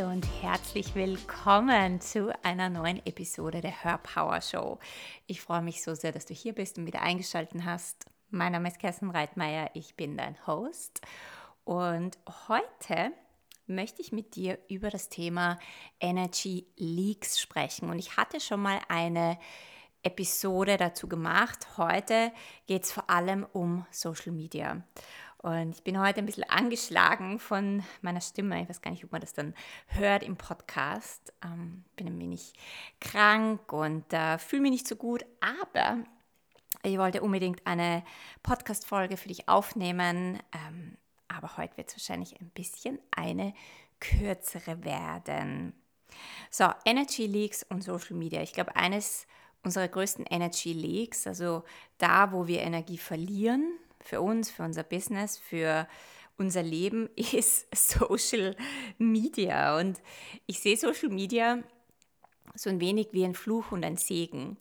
Hallo und herzlich willkommen zu einer neuen Episode der Hörpower Show. Ich freue mich so sehr, dass du hier bist und wieder eingeschaltet hast. Mein Name ist Kerstin Reitmeier, ich bin dein Host und heute möchte ich mit dir über das Thema Energy Leaks sprechen. Und ich hatte schon mal eine Episode dazu gemacht. Heute geht es vor allem um Social Media. Und ich bin heute ein bisschen angeschlagen von meiner Stimme. Ich weiß gar nicht, ob man das dann hört im Podcast. Ähm, bin ein wenig krank und äh, fühle mich nicht so gut. Aber ich wollte unbedingt eine Podcast-Folge für dich aufnehmen. Ähm, aber heute wird es wahrscheinlich ein bisschen eine kürzere werden. So, Energy Leaks und Social Media. Ich glaube, eines unserer größten Energy Leaks, also da, wo wir Energie verlieren, für uns, für unser Business, für unser Leben ist Social Media. Und ich sehe Social Media so ein wenig wie ein Fluch und ein Segen.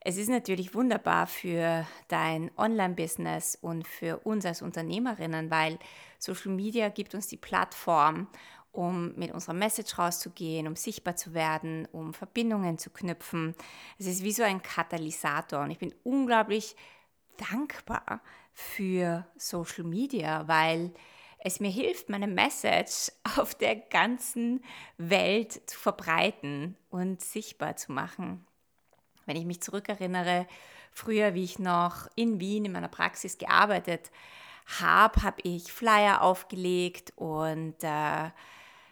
Es ist natürlich wunderbar für dein Online-Business und für uns als Unternehmerinnen, weil Social Media gibt uns die Plattform, um mit unserer Message rauszugehen, um sichtbar zu werden, um Verbindungen zu knüpfen. Es ist wie so ein Katalysator und ich bin unglaublich dankbar für Social Media, weil es mir hilft, meine Message auf der ganzen Welt zu verbreiten und sichtbar zu machen. Wenn ich mich zurückerinnere, früher, wie ich noch in Wien in meiner Praxis gearbeitet habe, habe ich Flyer aufgelegt und äh,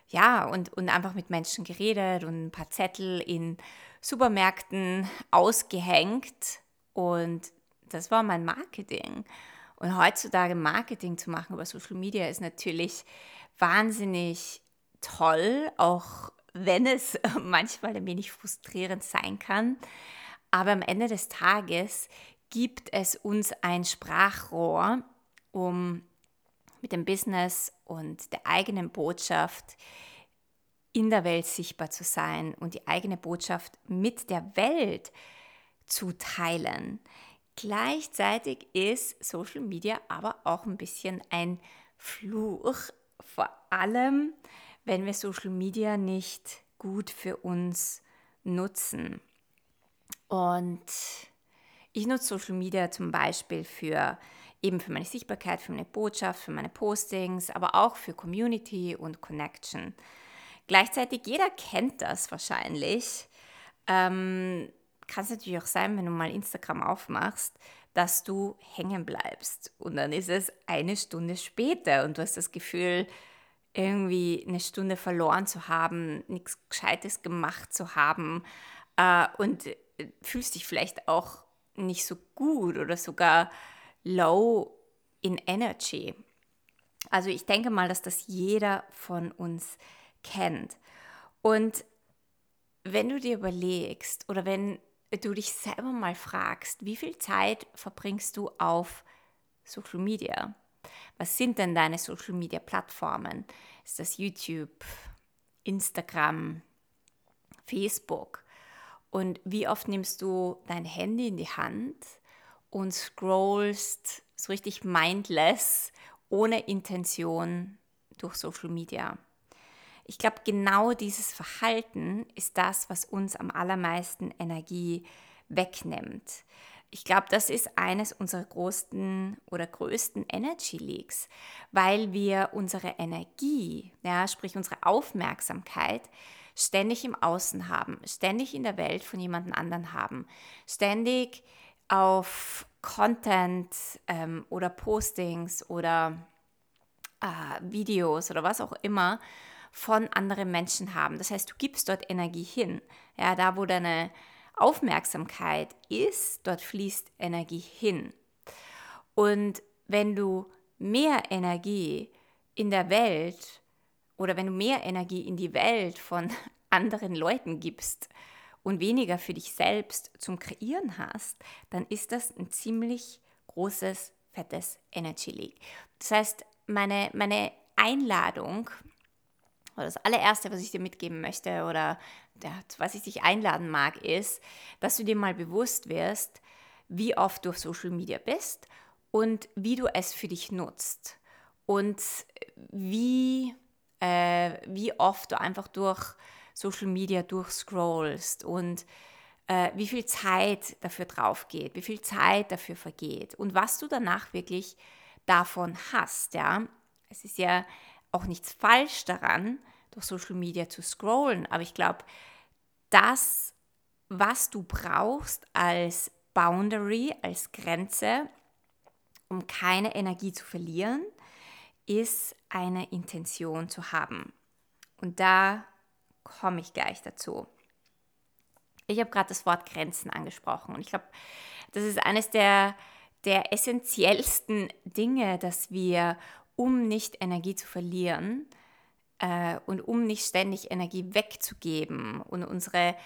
ja, und, und einfach mit Menschen geredet und ein paar Zettel in Supermärkten ausgehängt und das war mein Marketing. Und heutzutage Marketing zu machen über Social Media ist natürlich wahnsinnig toll, auch wenn es manchmal ein wenig frustrierend sein kann. Aber am Ende des Tages gibt es uns ein Sprachrohr, um mit dem Business und der eigenen Botschaft in der Welt sichtbar zu sein und die eigene Botschaft mit der Welt zu teilen. Gleichzeitig ist Social Media aber auch ein bisschen ein Fluch, vor allem wenn wir Social Media nicht gut für uns nutzen. Und ich nutze Social Media zum Beispiel für eben für meine Sichtbarkeit, für meine Botschaft, für meine Postings, aber auch für Community und Connection. Gleichzeitig, jeder kennt das wahrscheinlich. Ähm, kann es natürlich auch sein, wenn du mal Instagram aufmachst, dass du hängen bleibst. Und dann ist es eine Stunde später und du hast das Gefühl, irgendwie eine Stunde verloren zu haben, nichts Gescheites gemacht zu haben äh, und fühlst dich vielleicht auch nicht so gut oder sogar low in Energy. Also ich denke mal, dass das jeder von uns kennt. Und wenn du dir überlegst oder wenn du dich selber mal fragst, wie viel Zeit verbringst du auf Social Media? Was sind denn deine Social Media Plattformen? Ist das YouTube, Instagram, Facebook? Und wie oft nimmst du dein Handy in die Hand und scrollst so richtig mindless, ohne Intention durch Social Media? Ich glaube, genau dieses Verhalten ist das, was uns am allermeisten Energie wegnimmt. Ich glaube, das ist eines unserer größten oder größten Energy Leaks, weil wir unsere Energie, ja, sprich unsere Aufmerksamkeit, ständig im Außen haben, ständig in der Welt von jemand anderen haben, ständig auf Content ähm, oder Postings oder äh, Videos oder was auch immer von anderen Menschen haben. Das heißt, du gibst dort Energie hin. Ja, da wo deine Aufmerksamkeit ist, dort fließt Energie hin. Und wenn du mehr Energie in der Welt oder wenn du mehr Energie in die Welt von anderen Leuten gibst und weniger für dich selbst zum Kreieren hast, dann ist das ein ziemlich großes, fettes Energy Leak. Das heißt, meine, meine Einladung oder das allererste, was ich dir mitgeben möchte oder ja, was ich dich einladen mag, ist, dass du dir mal bewusst wirst, wie oft du auf Social Media bist und wie du es für dich nutzt und wie äh, wie oft du einfach durch Social Media durchscrollst und äh, wie viel Zeit dafür drauf geht, wie viel Zeit dafür vergeht und was du danach wirklich davon hast. Ja? Es ist ja auch nichts falsch daran, durch Social Media zu scrollen, aber ich glaube, das, was du brauchst als Boundary, als Grenze, um keine Energie zu verlieren, ist eine Intention zu haben. Und da komme ich gleich dazu. Ich habe gerade das Wort Grenzen angesprochen und ich glaube, das ist eines der, der essentiellsten Dinge, dass wir, um nicht Energie zu verlieren äh, und um nicht ständig Energie wegzugeben und unsere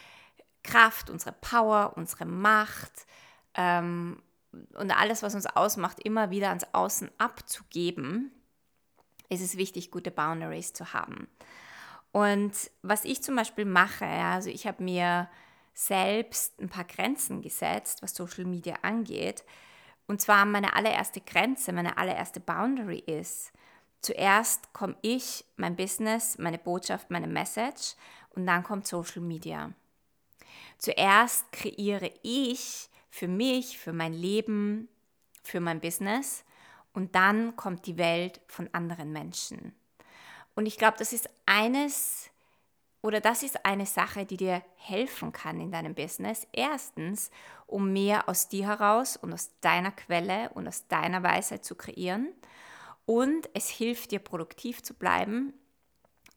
Kraft, unsere Power, unsere Macht ähm, und alles, was uns ausmacht, immer wieder ans Außen abzugeben, ist es wichtig, gute Boundaries zu haben. Und was ich zum Beispiel mache, also ich habe mir selbst ein paar Grenzen gesetzt, was Social Media angeht. Und zwar meine allererste Grenze, meine allererste Boundary ist, zuerst komme ich, mein Business, meine Botschaft, meine Message und dann kommt Social Media. Zuerst kreiere ich für mich, für mein Leben, für mein Business und dann kommt die Welt von anderen Menschen. Und ich glaube, das ist eines oder das ist eine Sache, die dir helfen kann in deinem Business. Erstens, um mehr aus dir heraus und aus deiner Quelle und aus deiner Weisheit zu kreieren. Und es hilft dir, produktiv zu bleiben.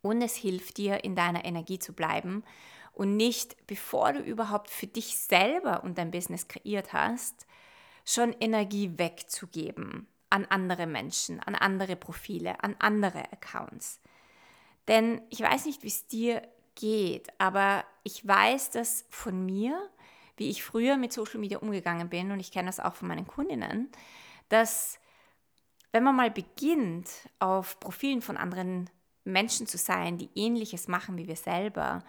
Und es hilft dir, in deiner Energie zu bleiben. Und nicht, bevor du überhaupt für dich selber und dein Business kreiert hast, schon Energie wegzugeben an andere Menschen, an andere Profile, an andere Accounts. Denn ich weiß nicht, wie es dir geht, aber ich weiß das von mir, wie ich früher mit Social Media umgegangen bin und ich kenne das auch von meinen Kundinnen, dass wenn man mal beginnt, auf Profilen von anderen Menschen zu sein, die ähnliches machen wie wir selber,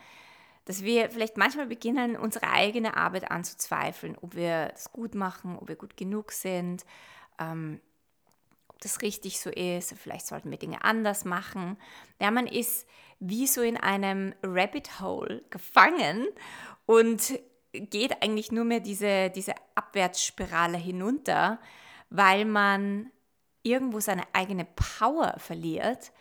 dass wir vielleicht manchmal beginnen, unsere eigene Arbeit anzuzweifeln, ob wir es gut machen, ob wir gut genug sind, ähm, das richtig so ist, vielleicht sollten wir Dinge anders machen. Ja, man ist wie so in einem Rabbit Hole gefangen und geht eigentlich nur mehr diese, diese Abwärtsspirale hinunter, weil man irgendwo seine eigene Power verliert,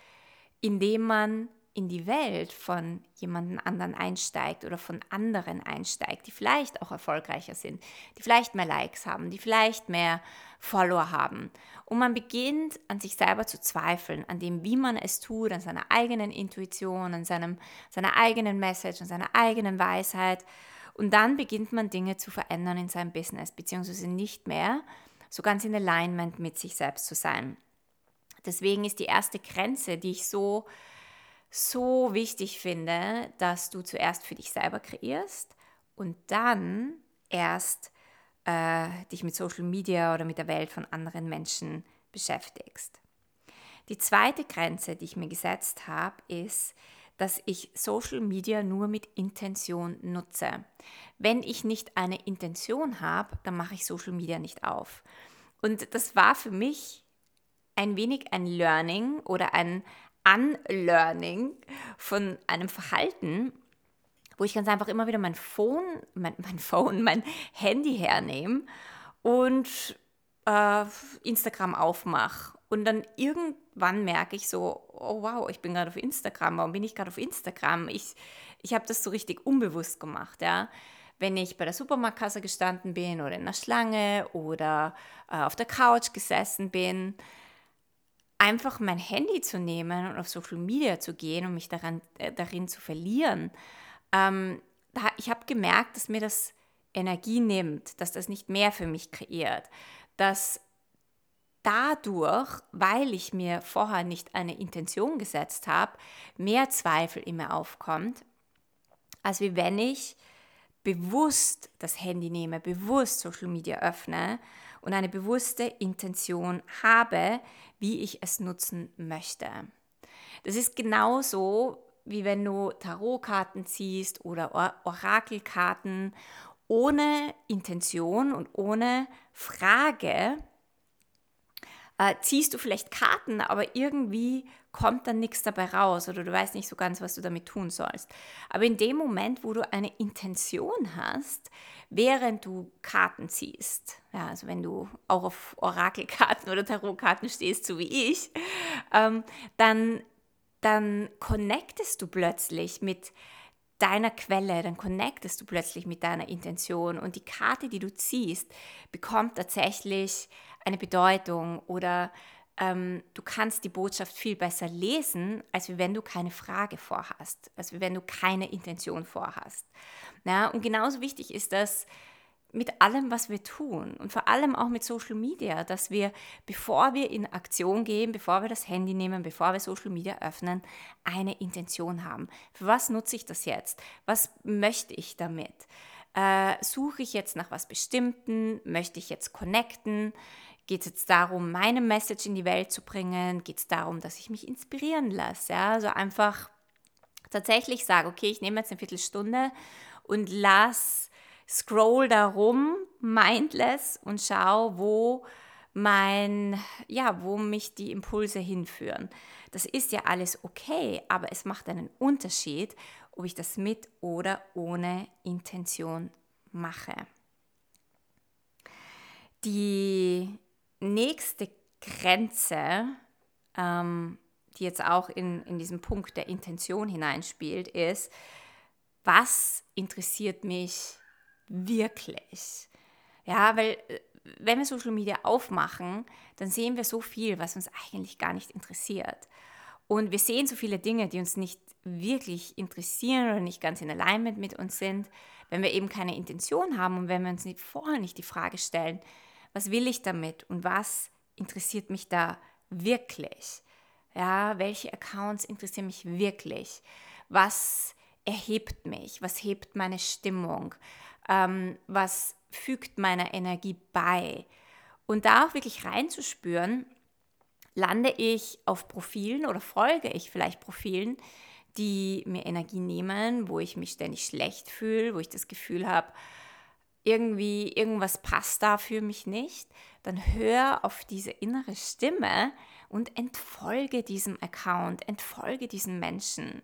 indem man in die Welt von jemandem anderen einsteigt oder von anderen einsteigt, die vielleicht auch erfolgreicher sind, die vielleicht mehr Likes haben, die vielleicht mehr Follower haben. Und man beginnt an sich selber zu zweifeln, an dem, wie man es tut, an seiner eigenen Intuition, an seinem, seiner eigenen Message, an seiner eigenen Weisheit. Und dann beginnt man Dinge zu verändern in seinem Business, beziehungsweise nicht mehr so ganz in Alignment mit sich selbst zu sein. Deswegen ist die erste Grenze, die ich so so wichtig finde, dass du zuerst für dich selber kreierst und dann erst äh, dich mit Social Media oder mit der Welt von anderen Menschen beschäftigst. Die zweite Grenze, die ich mir gesetzt habe, ist, dass ich Social Media nur mit Intention nutze. Wenn ich nicht eine Intention habe, dann mache ich Social Media nicht auf. Und das war für mich ein wenig ein Learning oder ein, Unlearning von einem Verhalten, wo ich ganz einfach immer wieder mein Phone, mein, mein Phone, mein Handy hernehme und äh, Instagram aufmache. Und dann irgendwann merke ich so, oh wow, ich bin gerade auf Instagram, warum bin ich gerade auf Instagram? Ich, ich habe das so richtig unbewusst gemacht, ja. Wenn ich bei der Supermarktkasse gestanden bin oder in der Schlange oder äh, auf der Couch gesessen bin, einfach mein Handy zu nehmen und auf Social Media zu gehen und mich daran, äh, darin zu verlieren, ähm, da, ich habe gemerkt, dass mir das Energie nimmt, dass das nicht mehr für mich kreiert, dass dadurch, weil ich mir vorher nicht eine Intention gesetzt habe, mehr Zweifel in mir aufkommt, als wie wenn ich bewusst das Handy nehme, bewusst Social Media öffne und eine bewusste Intention habe, wie ich es nutzen möchte. Das ist genauso, wie wenn du Tarotkarten ziehst oder Or Orakelkarten ohne Intention und ohne Frage äh, ziehst du vielleicht Karten, aber irgendwie kommt dann nichts dabei raus oder du weißt nicht so ganz, was du damit tun sollst. Aber in dem Moment, wo du eine Intention hast, während du Karten ziehst, ja, also wenn du auch auf Orakelkarten oder Tarotkarten stehst, so wie ich, ähm, dann, dann connectest du plötzlich mit deiner Quelle, dann connectest du plötzlich mit deiner Intention und die Karte, die du ziehst, bekommt tatsächlich eine Bedeutung oder ähm, du kannst die Botschaft viel besser lesen, als wenn du keine Frage vorhast, als wenn du keine Intention vorhast. Ja, und genauso wichtig ist das mit allem, was wir tun und vor allem auch mit Social Media, dass wir, bevor wir in Aktion gehen, bevor wir das Handy nehmen, bevor wir Social Media öffnen, eine Intention haben. Für was nutze ich das jetzt? Was möchte ich damit? Äh, suche ich jetzt nach was Bestimmten? Möchte ich jetzt connecten? Geht es jetzt darum, meine Message in die Welt zu bringen? Geht es darum, dass ich mich inspirieren lasse? Ja? Also einfach tatsächlich sage, okay, ich nehme jetzt eine Viertelstunde und lass, scroll darum, mindless und schau, wo mein, ja, wo mich die Impulse hinführen. Das ist ja alles okay, aber es macht einen Unterschied, ob ich das mit oder ohne Intention mache. Die nächste Grenze, ähm, die jetzt auch in, in diesen Punkt der Intention hineinspielt, ist, was interessiert mich wirklich? Ja, weil äh, wenn wir Social Media aufmachen, dann sehen wir so viel, was uns eigentlich gar nicht interessiert. Und wir sehen so viele Dinge, die uns nicht wirklich interessieren oder nicht ganz in Alignment mit uns sind, wenn wir eben keine Intention haben und wenn wir uns nicht, vorher nicht die Frage stellen, was will ich damit und was interessiert mich da wirklich? Ja, welche Accounts interessieren mich wirklich? Was erhebt mich? Was hebt meine Stimmung? Ähm, was fügt meiner Energie bei? Und da auch wirklich reinzuspüren, lande ich auf Profilen oder folge ich vielleicht Profilen, die mir Energie nehmen, wo ich mich ständig schlecht fühle, wo ich das Gefühl habe, irgendwie irgendwas passt da für mich nicht, dann hör auf diese innere Stimme und entfolge diesem Account, entfolge diesen Menschen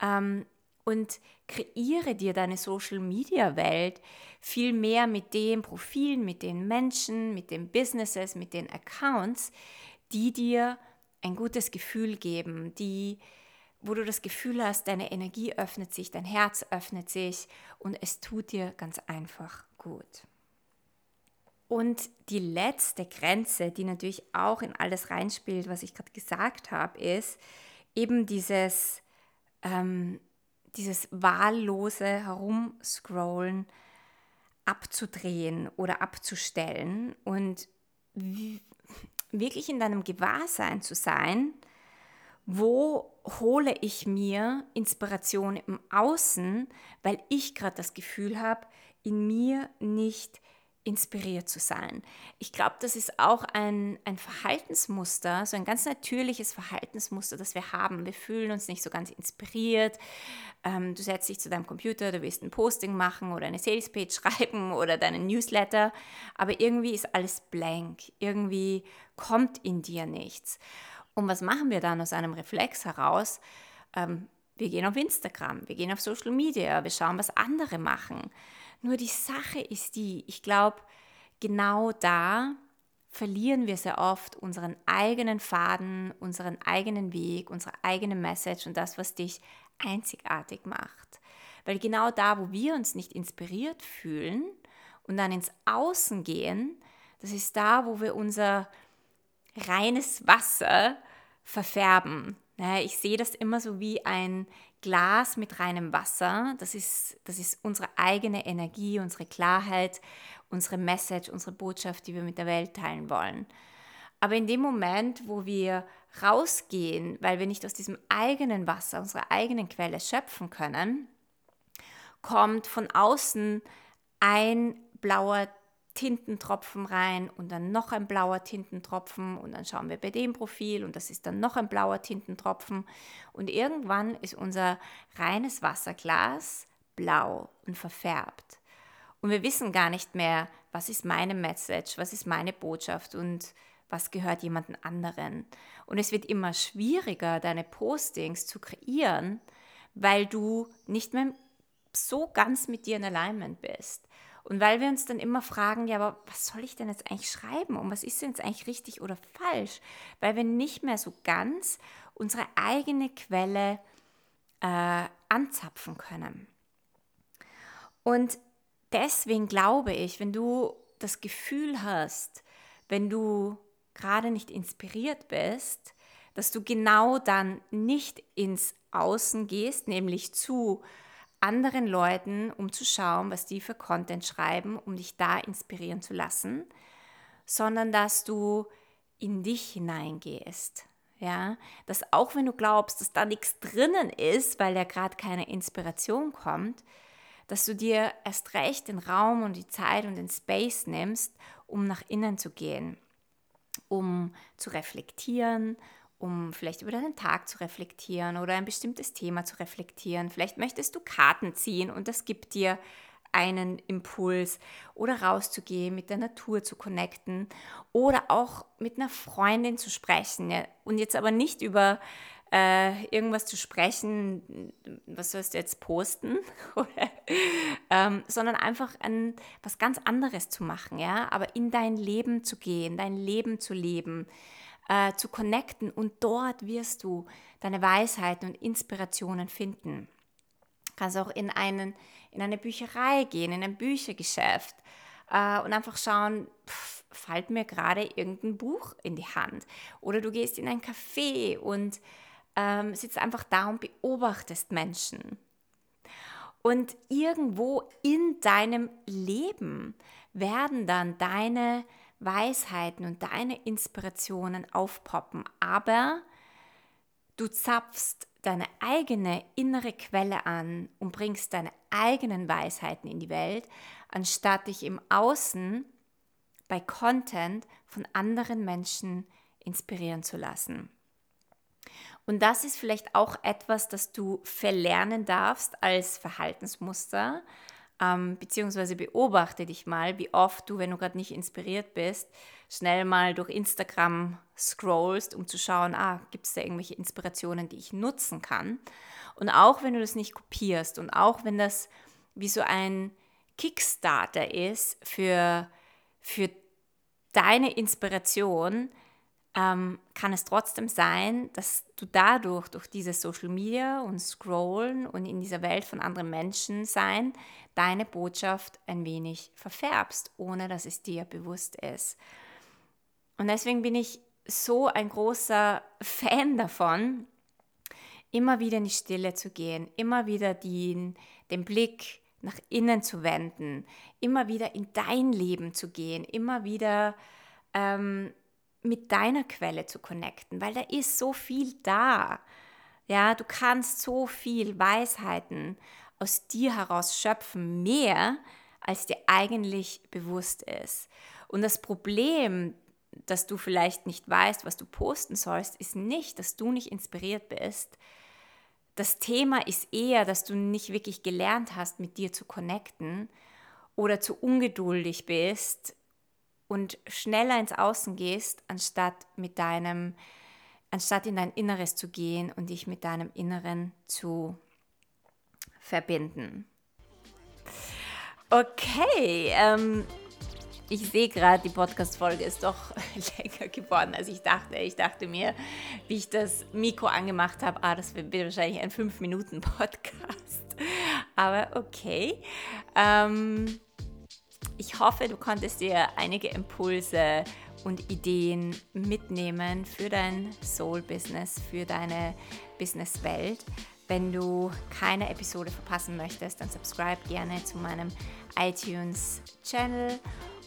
ähm, und kreiere dir deine Social-Media-Welt viel mehr mit den Profilen, mit den Menschen, mit den Businesses, mit den Accounts, die dir ein gutes Gefühl geben, die wo du das Gefühl hast, deine Energie öffnet sich, dein Herz öffnet sich und es tut dir ganz einfach gut. Und die letzte Grenze, die natürlich auch in alles reinspielt, was ich gerade gesagt habe, ist eben dieses, ähm, dieses wahllose Herumscrollen abzudrehen oder abzustellen und wirklich in deinem Gewahrsein zu sein, wo hole ich mir Inspiration im Außen, weil ich gerade das Gefühl habe, in mir nicht inspiriert zu sein. Ich glaube, das ist auch ein, ein Verhaltensmuster, so ein ganz natürliches Verhaltensmuster, das wir haben. Wir fühlen uns nicht so ganz inspiriert. Ähm, du setzt dich zu deinem Computer, du willst ein Posting machen oder eine Salespage schreiben oder deinen Newsletter, aber irgendwie ist alles blank. Irgendwie kommt in dir nichts. Und was machen wir dann aus einem Reflex heraus? Ähm, wir gehen auf Instagram, wir gehen auf Social Media, wir schauen, was andere machen. Nur die Sache ist die, ich glaube, genau da verlieren wir sehr oft unseren eigenen Faden, unseren eigenen Weg, unsere eigene Message und das, was dich einzigartig macht. Weil genau da, wo wir uns nicht inspiriert fühlen und dann ins Außen gehen, das ist da, wo wir unser reines Wasser verfärben. Ich sehe das immer so wie ein Glas mit reinem Wasser. Das ist, das ist unsere eigene Energie, unsere Klarheit, unsere Message, unsere Botschaft, die wir mit der Welt teilen wollen. Aber in dem Moment, wo wir rausgehen, weil wir nicht aus diesem eigenen Wasser, unserer eigenen Quelle schöpfen können, kommt von außen ein blauer Tintentropfen rein und dann noch ein blauer Tintentropfen und dann schauen wir bei dem Profil und das ist dann noch ein blauer Tintentropfen und irgendwann ist unser reines Wasserglas blau und verfärbt. Und wir wissen gar nicht mehr, was ist meine Message, was ist meine Botschaft und was gehört jemandem anderen. Und es wird immer schwieriger, deine Postings zu kreieren, weil du nicht mehr so ganz mit dir in Alignment bist. Und weil wir uns dann immer fragen, ja, aber was soll ich denn jetzt eigentlich schreiben und was ist denn jetzt eigentlich richtig oder falsch? Weil wir nicht mehr so ganz unsere eigene Quelle äh, anzapfen können. Und deswegen glaube ich, wenn du das Gefühl hast, wenn du gerade nicht inspiriert bist, dass du genau dann nicht ins Außen gehst, nämlich zu anderen Leuten, um zu schauen, was die für Content schreiben, um dich da inspirieren zu lassen, sondern dass du in dich hineingehst. Ja, dass auch wenn du glaubst, dass da nichts drinnen ist, weil ja gerade keine Inspiration kommt, dass du dir erst recht den Raum und die Zeit und den Space nimmst, um nach innen zu gehen, um zu reflektieren, um vielleicht über deinen Tag zu reflektieren oder ein bestimmtes Thema zu reflektieren. Vielleicht möchtest du Karten ziehen und das gibt dir einen Impuls. Oder rauszugehen, mit der Natur zu connecten. Oder auch mit einer Freundin zu sprechen. Und jetzt aber nicht über äh, irgendwas zu sprechen, was sollst du jetzt posten, ähm, sondern einfach ein, was ganz anderes zu machen, ja, aber in dein Leben zu gehen, dein Leben zu leben, äh, zu connecten und dort wirst du deine Weisheiten und Inspirationen finden. Du kannst auch in, einen, in eine Bücherei gehen, in ein Büchergeschäft äh, und einfach schauen, pff, fällt mir gerade irgendein Buch in die Hand. Oder du gehst in ein Café und ähm, sitzt einfach da und beobachtest Menschen. Und irgendwo in deinem Leben werden dann deine Weisheiten und deine Inspirationen aufpoppen, aber du zapfst deine eigene innere Quelle an und bringst deine eigenen Weisheiten in die Welt, anstatt dich im Außen bei Content von anderen Menschen inspirieren zu lassen. Und das ist vielleicht auch etwas, das du verlernen darfst als Verhaltensmuster, ähm, beziehungsweise beobachte dich mal, wie oft du, wenn du gerade nicht inspiriert bist, schnell mal durch Instagram scrollst, um zu schauen, ah, gibt es da irgendwelche Inspirationen, die ich nutzen kann. Und auch wenn du das nicht kopierst und auch wenn das wie so ein Kickstarter ist für, für deine Inspiration, ähm, kann es trotzdem sein, dass du dadurch, durch dieses Social Media und Scrollen und in dieser Welt von anderen Menschen sein, deine Botschaft ein wenig verfärbst, ohne dass es dir bewusst ist. Und deswegen bin ich so ein großer Fan davon, immer wieder in die Stille zu gehen, immer wieder den, den Blick nach innen zu wenden, immer wieder in dein Leben zu gehen, immer wieder ähm, mit deiner Quelle zu connecten, weil da ist so viel da. Ja, du kannst so viel Weisheiten aus dir heraus schöpfen, mehr als dir eigentlich bewusst ist. Und das Problem, dass du vielleicht nicht weißt, was du posten sollst, ist nicht, dass du nicht inspiriert bist. Das Thema ist eher, dass du nicht wirklich gelernt hast, mit dir zu connecten oder zu ungeduldig bist und schneller ins Außen gehst, anstatt mit deinem, anstatt in dein Inneres zu gehen und dich mit deinem Inneren zu verbinden. Okay, ähm, ich sehe gerade, die Podcast-Folge ist doch länger geworden, als ich dachte. Ich dachte mir, wie ich das Mikro angemacht habe, ah, das wird wahrscheinlich ein 5-Minuten-Podcast. Aber okay. Ähm, ich hoffe, du konntest dir einige Impulse und Ideen mitnehmen für dein Soul-Business, für deine Business-Welt. Wenn du keine Episode verpassen möchtest, dann subscribe gerne zu meinem iTunes-Channel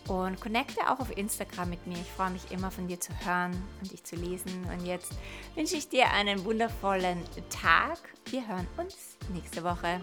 und connecte auch auf Instagram mit mir. Ich freue mich immer von dir zu hören und dich zu lesen. Und jetzt wünsche ich dir einen wundervollen Tag. Wir hören uns nächste Woche.